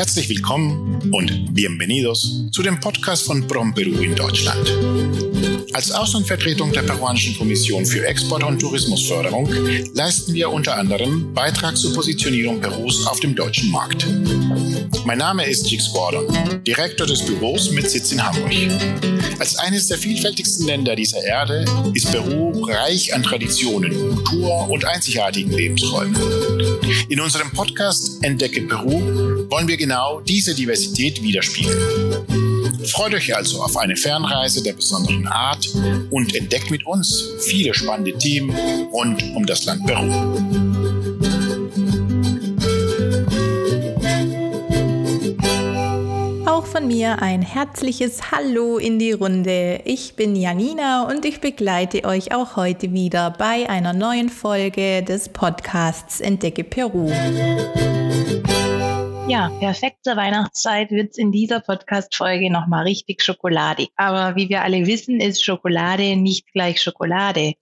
Herzlich willkommen und bienvenidos zu dem Podcast von Prom Peru in Deutschland. Als Außenvertretung der peruanischen Kommission für Export- und Tourismusförderung leisten wir unter anderem Beitrag zur Positionierung Perus auf dem deutschen Markt. Mein Name ist Jix Gordon, Direktor des Büros mit Sitz in Hamburg. Als eines der vielfältigsten Länder dieser Erde ist Peru reich an Traditionen, Kultur und einzigartigen Lebensräumen. In unserem Podcast Entdecke Peru wollen wir genau diese Diversität widerspiegeln. Freut euch also auf eine Fernreise der besonderen Art und entdeckt mit uns viele spannende Themen rund um das Land Peru. Auch von mir ein herzliches Hallo in die Runde. Ich bin Janina und ich begleite euch auch heute wieder bei einer neuen Folge des Podcasts Entdecke Peru. Ja, perfekt zur Weihnachtszeit wird's in dieser Podcast-Folge nochmal richtig schokoladig. Aber wie wir alle wissen, ist Schokolade nicht gleich Schokolade.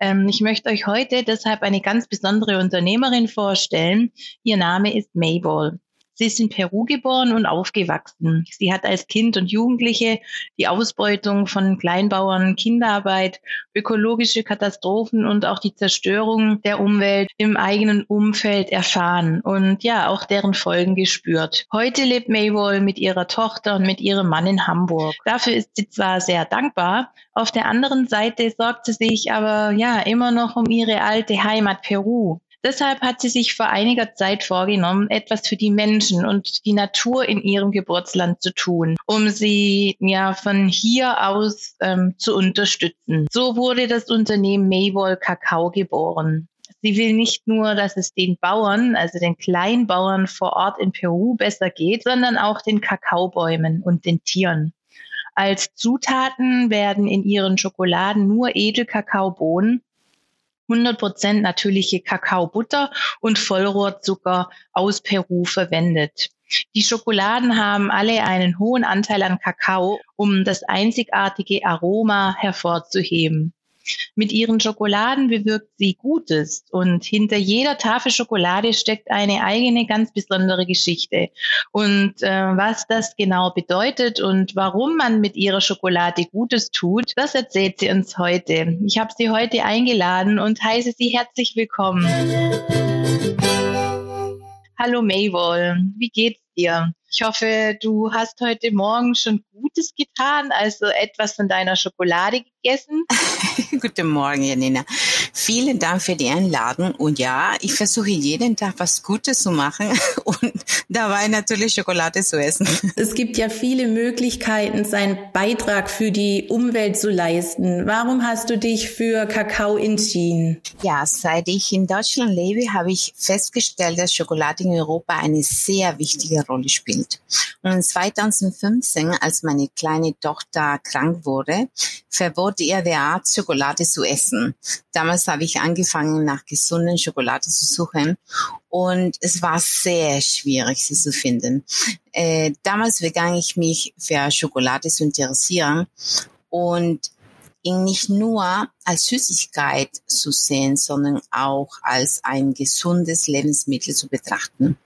Ähm, ich möchte euch heute deshalb eine ganz besondere Unternehmerin vorstellen. Ihr Name ist Mayball. Sie ist in Peru geboren und aufgewachsen. Sie hat als Kind und Jugendliche die Ausbeutung von Kleinbauern, Kinderarbeit, ökologische Katastrophen und auch die Zerstörung der Umwelt im eigenen Umfeld erfahren und ja, auch deren Folgen gespürt. Heute lebt Maywall mit ihrer Tochter und mit ihrem Mann in Hamburg. Dafür ist sie zwar sehr dankbar, auf der anderen Seite sorgt sie sich aber ja immer noch um ihre alte Heimat Peru. Deshalb hat sie sich vor einiger Zeit vorgenommen, etwas für die Menschen und die Natur in ihrem Geburtsland zu tun, um sie ja von hier aus ähm, zu unterstützen. So wurde das Unternehmen Maywall Kakao geboren. Sie will nicht nur, dass es den Bauern, also den Kleinbauern vor Ort in Peru besser geht, sondern auch den Kakaobäumen und den Tieren. Als Zutaten werden in ihren Schokoladen nur Edelkakaobohnen 100% natürliche Kakaobutter und Vollrohrzucker aus Peru verwendet. Die Schokoladen haben alle einen hohen Anteil an Kakao, um das einzigartige Aroma hervorzuheben. Mit ihren Schokoladen bewirkt sie Gutes und hinter jeder Tafel Schokolade steckt eine eigene ganz besondere Geschichte. Und äh, was das genau bedeutet und warum man mit ihrer Schokolade Gutes tut, das erzählt sie uns heute. Ich habe sie heute eingeladen und heiße sie herzlich willkommen. Hallo Maywall, wie geht's dir? Ich hoffe, du hast heute Morgen schon Gutes getan, also etwas von deiner Schokolade gegessen. Guten Morgen, Janina. Vielen Dank für die Einladung. Und ja, ich versuche jeden Tag was Gutes zu machen und dabei natürlich Schokolade zu essen. Es gibt ja viele Möglichkeiten, seinen Beitrag für die Umwelt zu leisten. Warum hast du dich für Kakao entschieden? Ja, seit ich in Deutschland lebe, habe ich festgestellt, dass Schokolade in Europa eine sehr wichtige Rolle spielt. Und 2015, als meine kleine Tochter krank wurde, verbot ihr der Arzt, Schokolade zu essen. Damals habe ich angefangen, nach gesunden Schokolade zu suchen und es war sehr schwierig, sie zu finden. Äh, damals begann ich mich für Schokolade zu interessieren und ihn nicht nur als Süßigkeit zu sehen, sondern auch als ein gesundes Lebensmittel zu betrachten.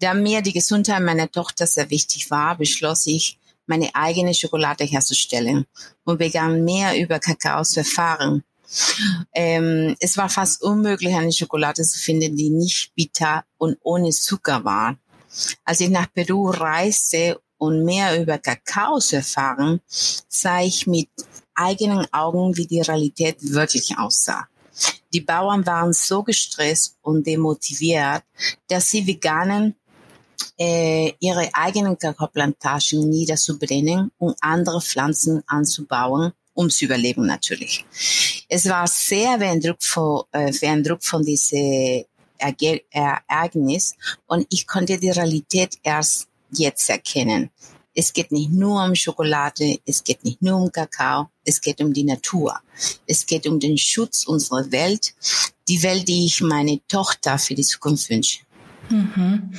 Da mir die Gesundheit meiner Tochter sehr wichtig war, beschloss ich, meine eigene Schokolade herzustellen und begann mehr über Kakao zu erfahren. Ähm, es war fast unmöglich, eine Schokolade zu finden, die nicht bitter und ohne Zucker war. Als ich nach Peru reiste und mehr über Kakao zu erfahren, sah ich mit eigenen Augen, wie die Realität wirklich aussah. Die Bauern waren so gestresst und demotiviert, dass sie begannen, äh, ihre eigenen Kakaoplantagen niederzubrennen und andere Pflanzen anzubauen, um zu überleben natürlich. Es war sehr beeindruckt äh, beeindruckt von diesem Ereignis und ich konnte die Realität erst jetzt erkennen. Es geht nicht nur um Schokolade, es geht nicht nur um Kakao, es geht um die Natur. Es geht um den Schutz unserer Welt, die Welt, die ich meine Tochter für die Zukunft wünsche. Mhm.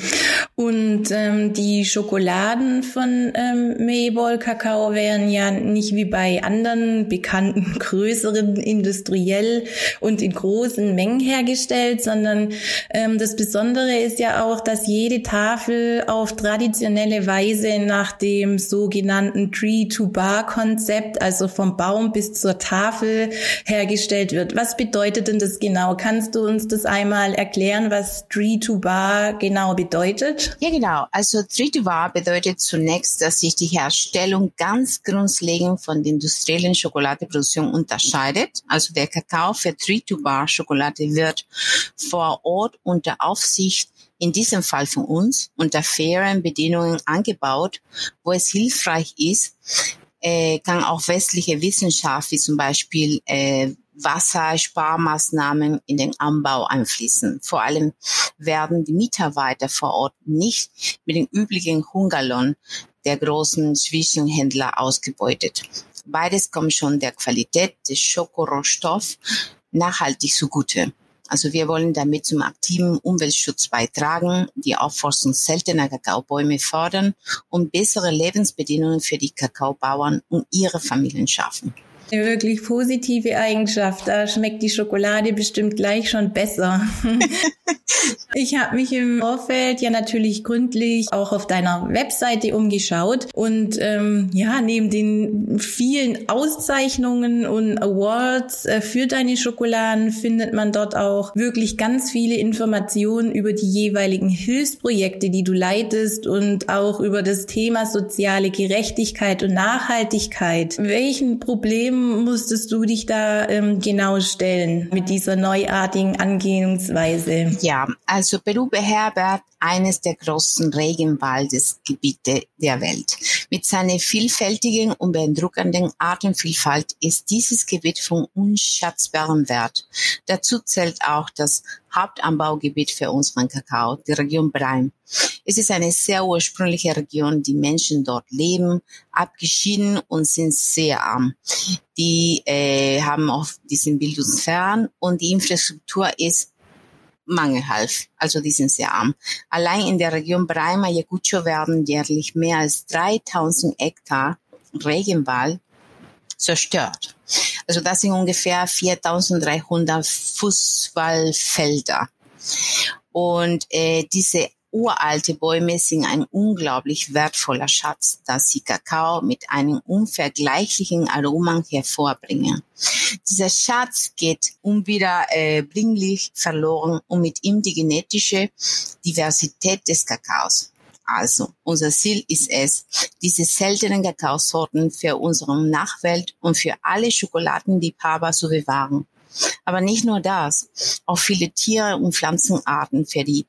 Und ähm, die Schokoladen von ähm, Mayball Kakao werden ja nicht wie bei anderen bekannten größeren industriell und in großen Mengen hergestellt, sondern ähm, das Besondere ist ja auch, dass jede Tafel auf traditionelle Weise nach dem sogenannten Tree-to-Bar-Konzept, also vom Baum bis zur Tafel hergestellt wird. Was bedeutet denn das genau? Kannst du uns das einmal erklären, was Tree-to-Bar genau bedeutet? Ja, genau. Also Tritubar bedeutet zunächst, dass sich die Herstellung ganz grundlegend von der industriellen Schokoladeproduktion unterscheidet. Also der Kakao für Tritubar Schokolade wird vor Ort unter Aufsicht in diesem Fall von uns unter fairen Bedingungen angebaut, wo es hilfreich ist, äh, kann auch westliche Wissenschaft wie zum Beispiel äh, Wassersparmaßnahmen in den Anbau einfließen. Vor allem werden die Mitarbeiter vor Ort nicht mit dem üblichen Hungerlohn der großen Zwischenhändler ausgebeutet. Beides kommt schon der Qualität des Schokorohstoffs nachhaltig zugute. Also wir wollen damit zum aktiven Umweltschutz beitragen, die Aufforstung seltener Kakaobäume fördern und bessere Lebensbedingungen für die Kakaobauern und ihre Familien schaffen. Eine wirklich positive Eigenschaft. Da schmeckt die Schokolade bestimmt gleich schon besser. ich habe mich im Vorfeld ja natürlich gründlich auch auf deiner Webseite umgeschaut und ähm, ja, neben den vielen Auszeichnungen und Awards äh, für deine Schokoladen findet man dort auch wirklich ganz viele Informationen über die jeweiligen Hilfsprojekte, die du leitest und auch über das Thema soziale Gerechtigkeit und Nachhaltigkeit. Welchen Problemen Problemen musstest du dich da ähm, genau stellen mit dieser neuartigen Angehensweise? Ja, also Peru beherbergt eines der größten Regenwaldesgebiete der Welt. Mit seiner vielfältigen und beeindruckenden Artenvielfalt ist dieses Gebiet von unschätzbarem Wert. Dazu zählt auch das Hauptanbaugebiet für unseren Kakao, die Region Breim. Es ist eine sehr ursprüngliche Region. Die Menschen dort leben abgeschieden und sind sehr arm. Die äh, haben auch diesen bildungsfern und die Infrastruktur ist mangelhaft. Also die sind sehr arm. Allein in der Region Breim Ayacucho werden jährlich mehr als 3000 Hektar Regenwald zerstört. Also das sind ungefähr 4300 Fußballfelder. Und äh, diese uralte Bäume sind ein unglaublich wertvoller Schatz, da sie Kakao mit einem unvergleichlichen Aroma hervorbringen. Dieser Schatz geht unwiederbringlich äh, verloren und mit ihm die genetische Diversität des Kakaos. Also, unser Ziel ist es, diese seltenen Kakaosorten für unsere Nachwelt und für alle Schokoladenliebhaber zu bewahren. Aber nicht nur das, auch viele Tiere- und Pflanzenarten, für die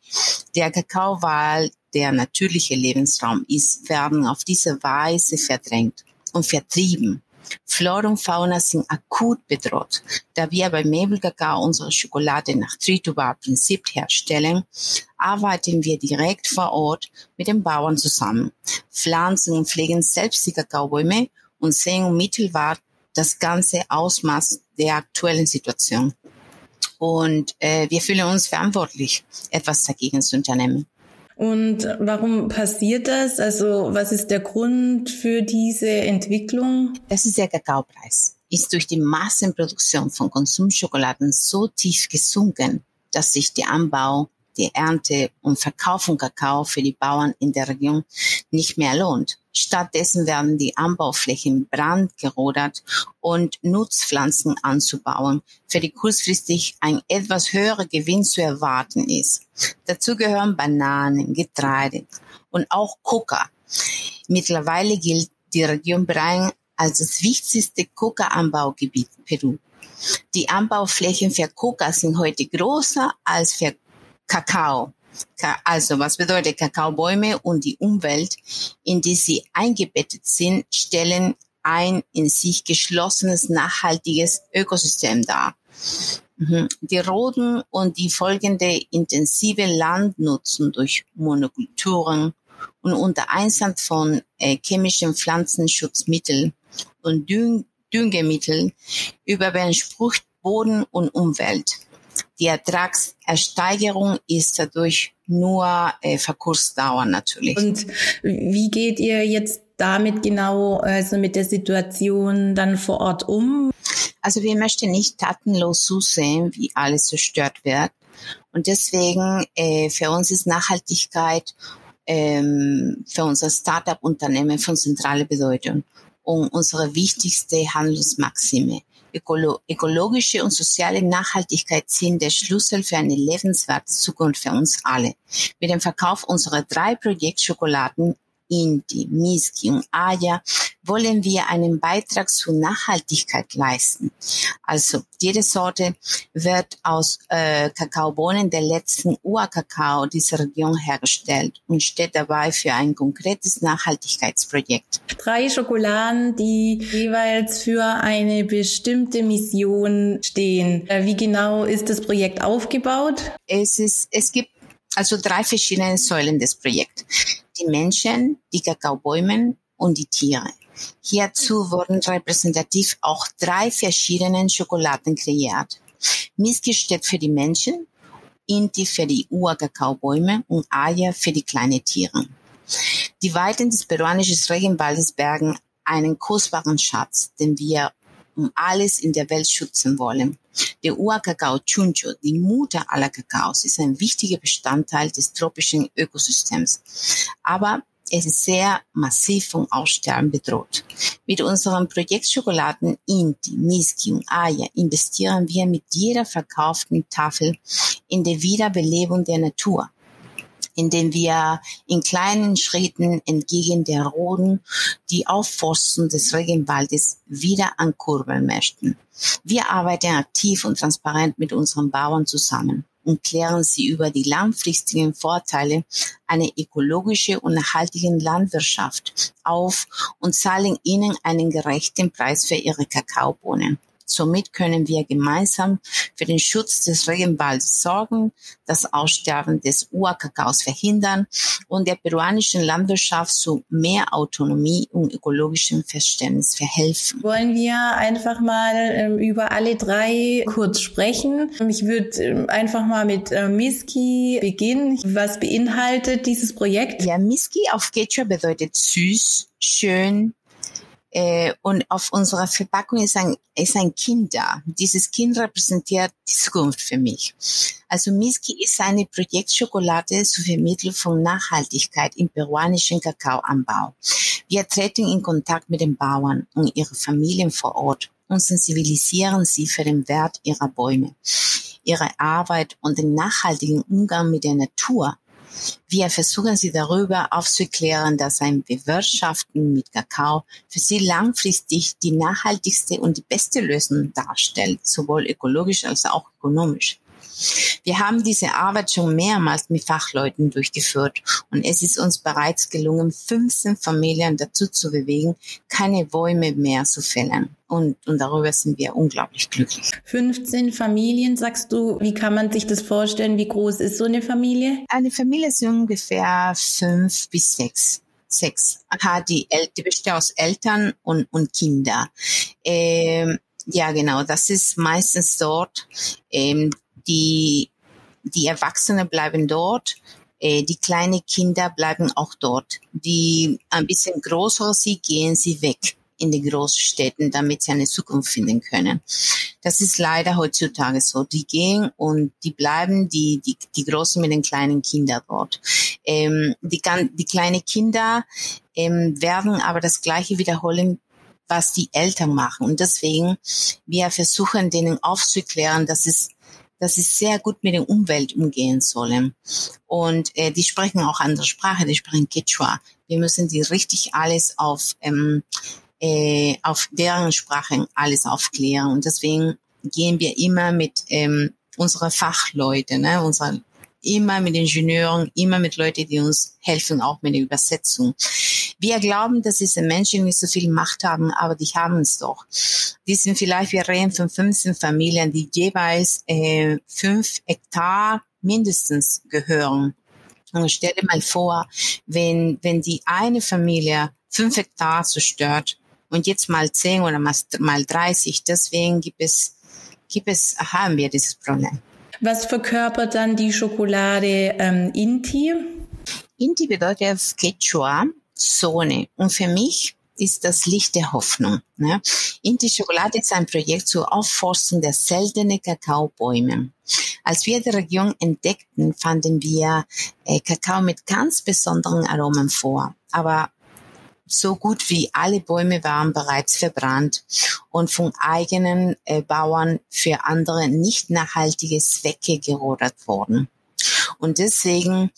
der Kakaowahl der natürliche Lebensraum ist, werden auf diese Weise verdrängt und vertrieben. Flora und Fauna sind akut bedroht. Da wir bei Mabel Kakao unsere Schokolade nach Tritubar-Prinzip herstellen, arbeiten wir direkt vor Ort mit den Bauern zusammen, pflanzen und pflegen selbst die Kakaobäume und sehen unmittelbar das ganze Ausmaß der aktuellen Situation. Und äh, wir fühlen uns verantwortlich, etwas dagegen zu unternehmen. Und warum passiert das? Also was ist der Grund für diese Entwicklung? Das ist der Kakaopreis. Ist durch die Massenproduktion von Konsumschokoladen so tief gesunken, dass sich der Anbau die Ernte und Verkauf von Kakao für die Bauern in der Region nicht mehr lohnt. Stattdessen werden die Anbauflächen brandgerodert und Nutzpflanzen anzubauen, für die kurzfristig ein etwas höherer Gewinn zu erwarten ist. Dazu gehören Bananen, Getreide und auch Coca. Mittlerweile gilt die Region Brain als das wichtigste Coca-Anbaugebiet Peru. Die Anbauflächen für Coca sind heute größer als für Kakao. Also was bedeutet Kakaobäume und die Umwelt, in die sie eingebettet sind, stellen ein in sich geschlossenes, nachhaltiges Ökosystem dar. Mhm. Die Roden und die folgende intensive Landnutzung durch Monokulturen und unter Einsatz von äh, chemischen Pflanzenschutzmitteln und Düng Düngemitteln überbeansprucht Boden und Umwelt. Die Ertragsersteigerung ist dadurch nur äh, Verkursdauer natürlich. Und wie geht ihr jetzt damit genau, also mit der Situation dann vor Ort um? Also wir möchten nicht tatenlos zusehen, wie alles zerstört wird. Und deswegen äh, für uns ist Nachhaltigkeit ähm, für unser Startup-Unternehmen von zentraler Bedeutung und unsere wichtigste Handelsmaxime. Ökolo ökologische und soziale Nachhaltigkeit sind der Schlüssel für eine lebenswerte Zukunft für uns alle. Mit dem Verkauf unserer drei Projektschokoladen Indi, Miski und Aya wollen wir einen Beitrag zur Nachhaltigkeit leisten. Also jede Sorte wird aus äh, Kakaobohnen der letzten Urkakao dieser Region hergestellt und steht dabei für ein konkretes Nachhaltigkeitsprojekt. Drei Schokoladen, die jeweils für eine bestimmte Mission stehen. Äh, wie genau ist das Projekt aufgebaut? Es ist, es gibt also drei verschiedene Säulen des Projekts die Menschen, die Kakaobäume und die Tiere. Hierzu wurden repräsentativ auch drei verschiedene Schokoladen kreiert. Miski steht für die Menschen, Inti für die Urkakaobäume und Aya für die kleinen Tiere. Die Weiten des peruanischen Regenwaldes bergen einen kostbaren Schatz, den wir um alles in der Welt schützen wollen. Der Urkakao Chuncho, die Mutter aller Kakaos, ist ein wichtiger Bestandteil des tropischen Ökosystems. Aber es ist sehr massiv vom Aussterben bedroht. Mit unserem Projekt Schokoladen Inti, Miski und Aya investieren wir mit jeder verkauften Tafel in die Wiederbelebung der Natur indem wir in kleinen Schritten entgegen der Roden die Aufforstung des Regenwaldes wieder ankurbeln möchten. Wir arbeiten aktiv und transparent mit unseren Bauern zusammen und klären sie über die langfristigen Vorteile einer ökologischen und nachhaltigen Landwirtschaft auf und zahlen ihnen einen gerechten Preis für ihre Kakaobohnen. Somit können wir gemeinsam für den Schutz des Regenwalds sorgen, das Aussterben des Urkakaos verhindern und der peruanischen Landwirtschaft zu mehr Autonomie und ökologischem Verständnis verhelfen. Wollen wir einfach mal ähm, über alle drei kurz sprechen? Ich würde ähm, einfach mal mit äh, Miski beginnen. Was beinhaltet dieses Projekt? Ja, Miski auf Quechua bedeutet süß, schön, äh, und auf unserer Verpackung ist ein, ist ein Kind da. Dieses Kind repräsentiert die Zukunft für mich. Also Miski ist eine Projektschokolade zur Vermittlung von Nachhaltigkeit im peruanischen Kakaoanbau. Wir treten in Kontakt mit den Bauern und ihren Familien vor Ort und sensibilisieren sie für den Wert ihrer Bäume, ihre Arbeit und den nachhaltigen Umgang mit der Natur wir versuchen sie darüber aufzuklären, dass ein Bewirtschaften mit Kakao für sie langfristig die nachhaltigste und die beste Lösung darstellt, sowohl ökologisch als auch ökonomisch. Wir haben diese Arbeit schon mehrmals mit Fachleuten durchgeführt und es ist uns bereits gelungen, 15 Familien dazu zu bewegen, keine Bäume mehr zu fällen. Und, und darüber sind wir unglaublich glücklich. 15 Familien, sagst du, wie kann man sich das vorstellen? Wie groß ist so eine Familie? Eine Familie ist ungefähr fünf bis sechs sechs. Aha, die, El die besteht aus Eltern und, und Kinder. Ähm, ja, genau, das ist meistens dort. Ähm, die, die Erwachsenen bleiben dort, äh, die kleinen Kinder bleiben auch dort. Die ein bisschen größer sie gehen sie weg in die Großstädten, damit sie eine Zukunft finden können. Das ist leider heutzutage so. Die gehen und die bleiben, die, die, die Großen mit den kleinen Kindern dort. Ähm, die, die kleinen Kinder ähm, werden aber das Gleiche wiederholen was die Eltern machen. Und deswegen, wir versuchen denen aufzuklären, dass es dass sie sehr gut mit der Umwelt umgehen sollen. Und äh, die sprechen auch andere Sprache, die sprechen Quechua. Wir müssen die richtig alles auf, ähm, äh, auf deren Sprachen alles aufklären. Und deswegen gehen wir immer mit ähm, unseren Fachleuten, ne, unserer immer mit Ingenieuren, immer mit Leuten, die uns helfen, auch mit der Übersetzung. Wir glauben, dass diese Menschen nicht so viel Macht haben, aber die haben es doch. Die sind vielleicht, wir reden von 15 Familien, die jeweils äh, fünf Hektar mindestens gehören. Und stell dir mal vor, wenn, wenn die eine Familie fünf Hektar zerstört und jetzt mal zehn oder mal 30, deswegen gibt es, gibt es, haben wir dieses Problem. Was verkörpert dann die Schokolade ähm, Inti? Inti bedeutet auf Quechua Sonne. Und für mich ist das Licht der Hoffnung. Ne? Inti Schokolade ist ein Projekt zur Aufforstung der seltenen Kakaobäume. Als wir die Region entdeckten, fanden wir äh, Kakao mit ganz besonderen Aromen vor. Aber so gut wie alle Bäume waren bereits verbrannt und von eigenen äh, Bauern für andere nicht nachhaltige Zwecke gerodert worden. Und deswegen,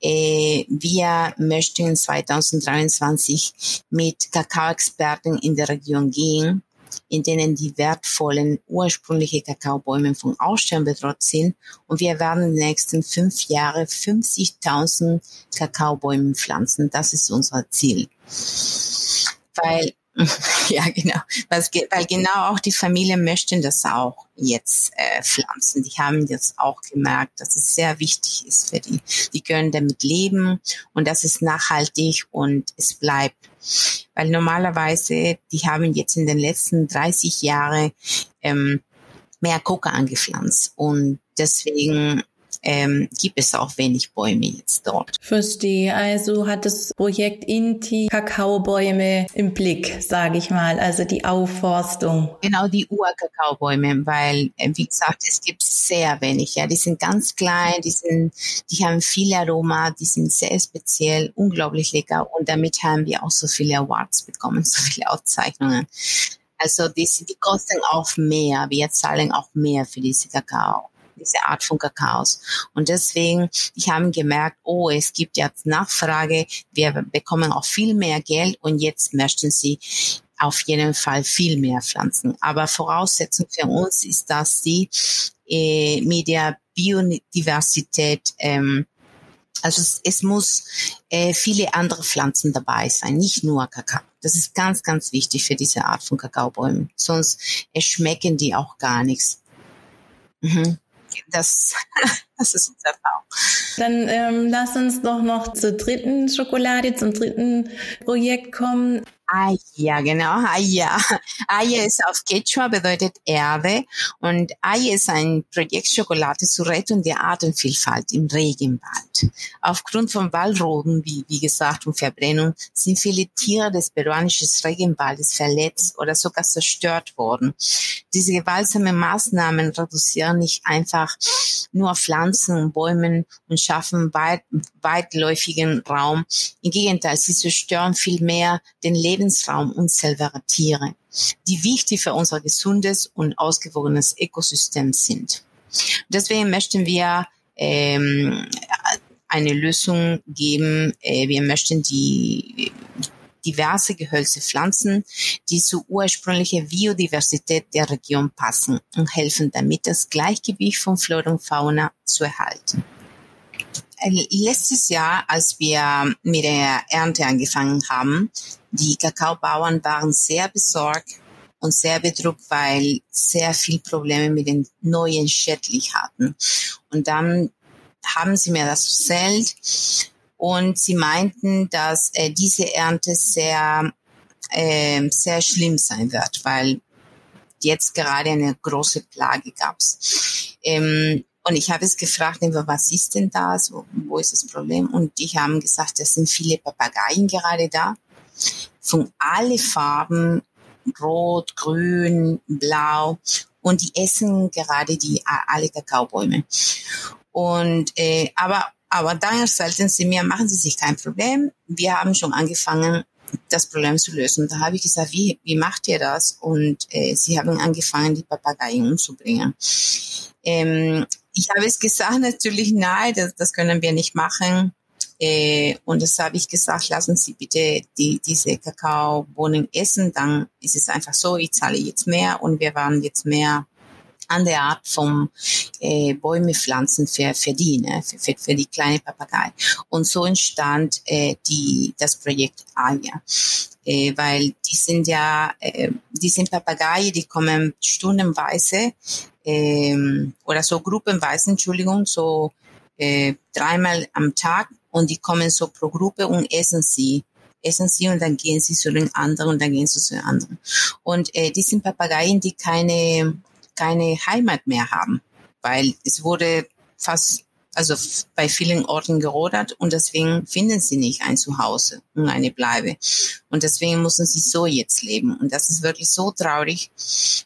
äh, wir möchten 2023 mit Kakaoexperten in der Region gehen, in denen die wertvollen ursprüngliche Kakaobäume von Aussterben bedroht sind. Und wir werden in den nächsten fünf Jahren 50.000 Kakaobäume pflanzen. Das ist unser Ziel. Weil Ja, genau. Weil genau auch die Familien möchten das auch jetzt äh, pflanzen. Die haben jetzt auch gemerkt, dass es sehr wichtig ist für die. Die können damit leben und das ist nachhaltig und es bleibt. Weil normalerweise, die haben jetzt in den letzten 30 Jahren ähm, mehr Coca angepflanzt und deswegen ähm, gibt es auch wenig Bäume jetzt dort. Verstehe. Also hat das Projekt Inti Kakaobäume im Blick, sage ich mal, also die Aufforstung. Genau, die Urkakaobäume, weil, äh, wie gesagt, es gibt sehr wenig. Ja, die sind ganz klein, die sind, die haben viel Aroma, die sind sehr speziell, unglaublich lecker und damit haben wir auch so viele Awards bekommen, so viele Auszeichnungen. Also die, die kosten auch mehr. Wir zahlen auch mehr für diese Kakao diese Art von Kakaos. Und deswegen, ich habe gemerkt, oh, es gibt jetzt Nachfrage, wir bekommen auch viel mehr Geld und jetzt möchten sie auf jeden Fall viel mehr pflanzen. Aber Voraussetzung für uns ist, dass sie äh, mit der Biodiversität ähm, also es, es muss äh, viele andere Pflanzen dabei sein, nicht nur Kakao. Das ist ganz, ganz wichtig für diese Art von Kakaobäumen. Sonst schmecken die auch gar nichts. Mhm. Das, das ist unser Erfahrung. Dann ähm, lass uns doch noch zur dritten Schokolade, zum dritten Projekt kommen. Aya, genau, Aya. Aya ist auf Quechua, bedeutet Erde. Und Aya ist ein Projekt Schokolade zur Rettung der Artenvielfalt im Regenwald. Aufgrund von Waldroden, wie, wie gesagt, und Verbrennung, sind viele Tiere des peruanischen Regenwaldes verletzt oder sogar zerstört worden. Diese gewaltsamen Maßnahmen reduzieren nicht einfach nur Pflanzen und Bäumen und schaffen weit, weitläufigen Raum. Im Gegenteil, sie zerstören vielmehr den Leben Lebensraum unserer Tiere, die wichtig für unser gesundes und ausgewogenes Ökosystem sind. Deswegen möchten wir ähm, eine Lösung geben. Äh, wir möchten die diverse Gehölze pflanzen, die zur ursprünglichen Biodiversität der Region passen und helfen damit, das Gleichgewicht von Flora und Fauna zu erhalten. Äh, letztes Jahr, als wir mit der Ernte angefangen haben, die Kakaobauern waren sehr besorgt und sehr bedrückt, weil sehr viel Probleme mit den neuen Schädling hatten. Und dann haben sie mir das erzählt und sie meinten, dass äh, diese Ernte sehr, äh, sehr schlimm sein wird, weil jetzt gerade eine große Plage gab's. Ähm, und ich habe es gefragt, was ist denn das? Wo, wo ist das Problem? Und die haben gesagt, es sind viele Papageien gerade da. Von alle Farben, rot, grün, blau. Und die essen gerade die alle Kakaobäume. Und äh, aber aber dann erzählten sie mir, machen Sie sich kein Problem. Wir haben schon angefangen, das Problem zu lösen. Da habe ich gesagt, wie, wie macht ihr das? Und äh, sie haben angefangen, die Papageien umzubringen. Ähm, ich habe es gesagt, natürlich nein, das, das können wir nicht machen. Äh, und das habe ich gesagt, lassen Sie bitte die, diese Kakaobohnen essen, dann ist es einfach so, ich zahle jetzt mehr und wir waren jetzt mehr an der Art vom äh, Bäume pflanzen für, für die, ne, für, für, für die kleine Papagei. Und so entstand äh, die, das Projekt Alia. Äh, weil die sind ja, äh, die sind Papageien, die kommen stundenweise ähm, oder so gruppenweise, Entschuldigung, so äh, dreimal am Tag und die kommen so pro Gruppe und essen sie essen sie und dann gehen sie zu den anderen und dann gehen sie zu den anderen. Und äh, die sind Papageien, die keine keine Heimat mehr haben, weil es wurde fast also bei vielen Orten gerodert und deswegen finden sie nicht ein Zuhause und eine Bleibe. Und deswegen müssen sie so jetzt leben. Und das ist wirklich so traurig.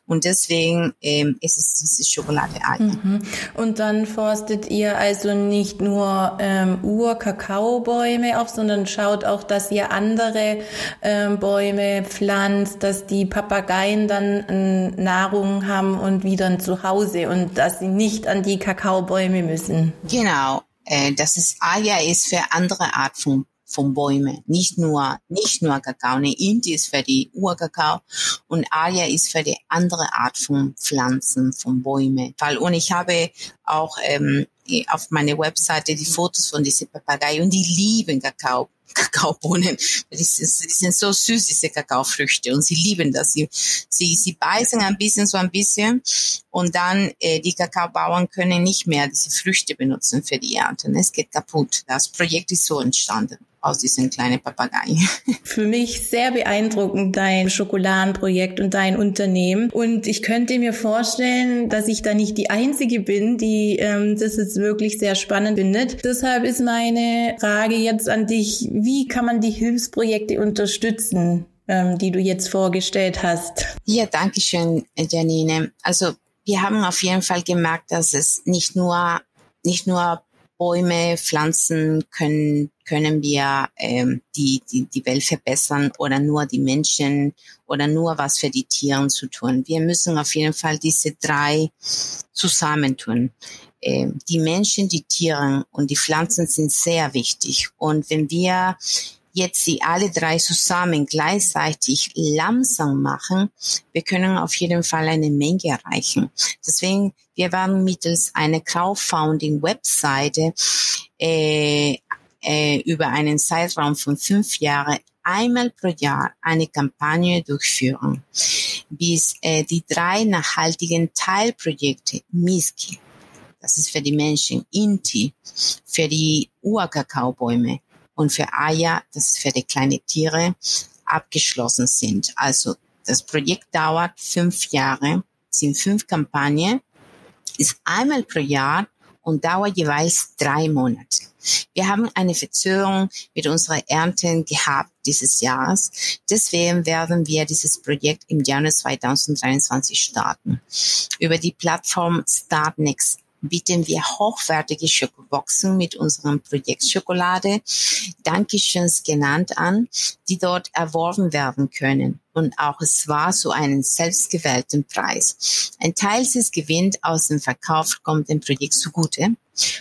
Und deswegen ähm, ist es diese Schokolade mhm. Und dann forstet ihr also nicht nur ähm, Ur-Kakaobäume auf, sondern schaut auch, dass ihr andere ähm, Bäume pflanzt, dass die Papageien dann äh, Nahrung haben und wieder ein Zuhause und dass sie nicht an die Kakaobäume müssen. Genau. Äh, das ist Aya ist für andere Art von von Bäumen. Nicht nur, nicht nur Kakao. Ne, Inti ist für die Urkakao und Alia ist für die andere Art von Pflanzen, von Bäumen. Und ich habe auch ähm, auf meiner Webseite die Fotos von diesen Papageien und die lieben Kakao. Kakaobohnen. Die sind, so süß, diese Kakaofrüchte. Und sie lieben das. Sie, sie, sie beißen ein bisschen, so ein bisschen. Und dann, äh, die Kakaobauern können nicht mehr diese Früchte benutzen für die Ernten. Es geht kaputt. Das Projekt ist so entstanden aus diesen kleinen Papageien. Für mich sehr beeindruckend dein Schokoladenprojekt und dein Unternehmen. Und ich könnte mir vorstellen, dass ich da nicht die Einzige bin, die ähm, das jetzt wirklich sehr spannend findet. Deshalb ist meine Frage jetzt an dich, wie kann man die Hilfsprojekte unterstützen, ähm, die du jetzt vorgestellt hast? Ja, danke schön, Janine. Also wir haben auf jeden Fall gemerkt, dass es nicht nur nicht nur Bäume, Pflanzen können können wir ähm, die, die die Welt verbessern oder nur die Menschen oder nur was für die Tiere zu tun. Wir müssen auf jeden Fall diese drei zusammentun. Ähm, die Menschen, die Tiere und die Pflanzen sind sehr wichtig. Und wenn wir jetzt sie alle drei zusammen gleichzeitig langsam machen, wir können auf jeden Fall eine Menge erreichen. Deswegen, wir werden mittels einer Crowdfunding-Webseite äh, äh, über einen Zeitraum von fünf Jahren einmal pro Jahr eine Kampagne durchführen, bis äh, die drei nachhaltigen Teilprojekte MISKI, das ist für die Menschen, INTI, für die Urkakaobäume und für Aya, das ist für die kleinen Tiere, abgeschlossen sind. Also das Projekt dauert fünf Jahre, sind fünf Kampagnen, ist einmal pro Jahr und dauert jeweils drei Monate. Wir haben eine Verzögerung mit unserer Ernten gehabt dieses Jahres. Deswegen werden wir dieses Projekt im Januar 2023 starten. Über die Plattform Startnext bieten wir hochwertige Schokoboxen mit unserem Projekt Schokolade Dankeschöns genannt an, die dort erworben werden können. Und auch es war zu einem selbstgewählten Preis. Ein Teil des Gewinns aus dem Verkauf kommt dem Projekt zugute.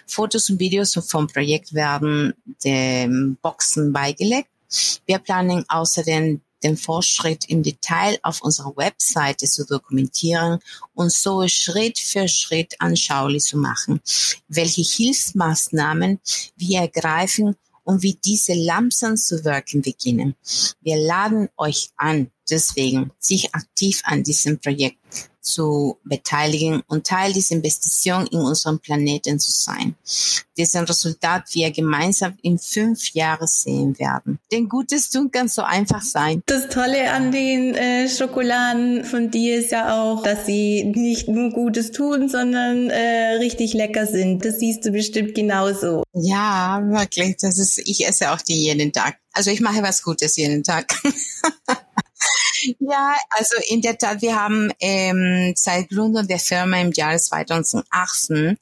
Fotos und Videos vom Projekt werden den Boxen beigelegt. Wir planen außerdem den Fortschritt im Detail auf unserer Webseite zu dokumentieren und so Schritt für Schritt anschaulich zu machen, welche Hilfsmaßnahmen wir ergreifen und wie diese langsam zu wirken beginnen. Wir laden euch an, deswegen sich aktiv an diesem Projekt zu beteiligen und Teil dieser Investition in unserem Planeten zu sein. Dessen Resultat wir gemeinsam in fünf Jahren sehen werden. Denn Gutes tun kann so einfach sein. Das Tolle an den äh, Schokoladen von dir ist ja auch, dass sie nicht nur Gutes tun, sondern äh, richtig lecker sind. Das siehst du bestimmt genauso. Ja, wirklich. Das ist, ich esse auch die jeden Tag. Also ich mache was Gutes jeden Tag. Ja, also in der Tat, wir haben ähm, seit Gründung der Firma im Jahr 2018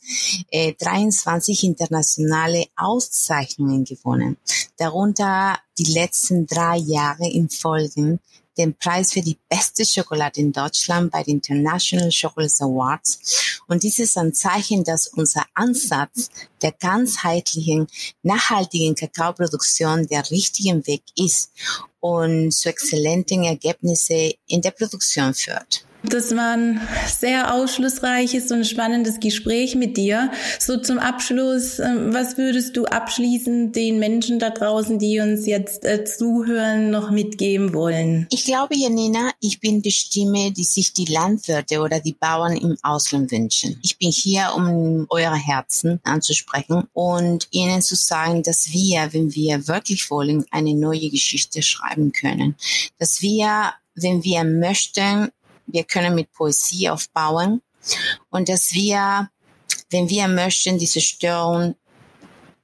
äh, 23 internationale Auszeichnungen gewonnen. Darunter die letzten drei Jahre in Folgen den Preis für die beste Schokolade in Deutschland bei den International Chocolate Awards. Und dies ist ein Zeichen, dass unser Ansatz der ganzheitlichen, nachhaltigen Kakaoproduktion der richtige Weg ist und zu exzellenten Ergebnissen in der Produktion führt. Das war ein sehr ausschlussreiches und spannendes Gespräch mit dir. So zum Abschluss, ähm, was würdest du abschließend den Menschen da draußen, die uns jetzt äh, zuhören, noch mitgeben wollen? Ich glaube, Janina, ich bin die Stimme, die sich die Landwirte oder die Bauern im Ausland wünschen. Ich bin hier, um eure Herzen anzusprechen und ihnen zu sagen, dass wir, wenn wir wirklich wollen, eine neue Geschichte schreiben können. Dass wir wenn wir möchten, wir können mit Poesie aufbauen und dass wir wenn wir möchten, diese Störung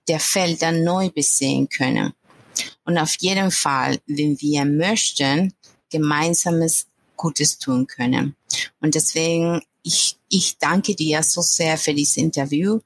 der Felder neu besehen können. Und auf jeden Fall, wenn wir möchten, gemeinsames Gutes tun können. Und deswegen, ich, ich danke dir so sehr für dieses Interview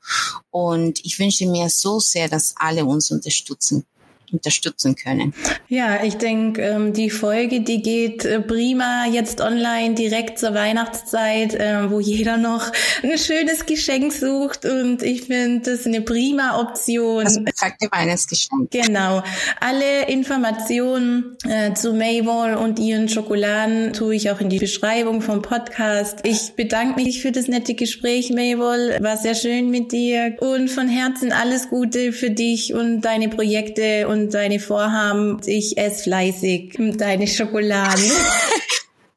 und ich wünsche mir so sehr, dass alle uns unterstützen unterstützen können. Ja, ich denke, ähm, die Folge, die geht äh, prima jetzt online direkt zur Weihnachtszeit, äh, wo jeder noch ein schönes Geschenk sucht und ich finde das eine prima Option. Das perfekte Weihnachtsgeschenk. Genau. Alle Informationen äh, zu Maywall und ihren Schokoladen tue ich auch in die Beschreibung vom Podcast. Ich bedanke mich für das nette Gespräch, Maywall. War sehr schön mit dir und von Herzen alles Gute für dich und deine Projekte und und deine Vorhaben. Ich esse fleißig deine Schokoladen.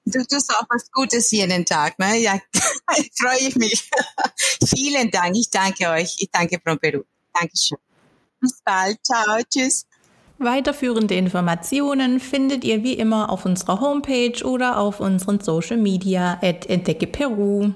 Du tust auch was Gutes jeden Tag, ne? Ja, freue ich mich. Vielen Dank. Ich danke euch. Ich danke Pro Peru. Dankeschön. Bis bald. Ciao. Tschüss. Weiterführende Informationen findet ihr wie immer auf unserer Homepage oder auf unseren Social Media at Entdecke Peru.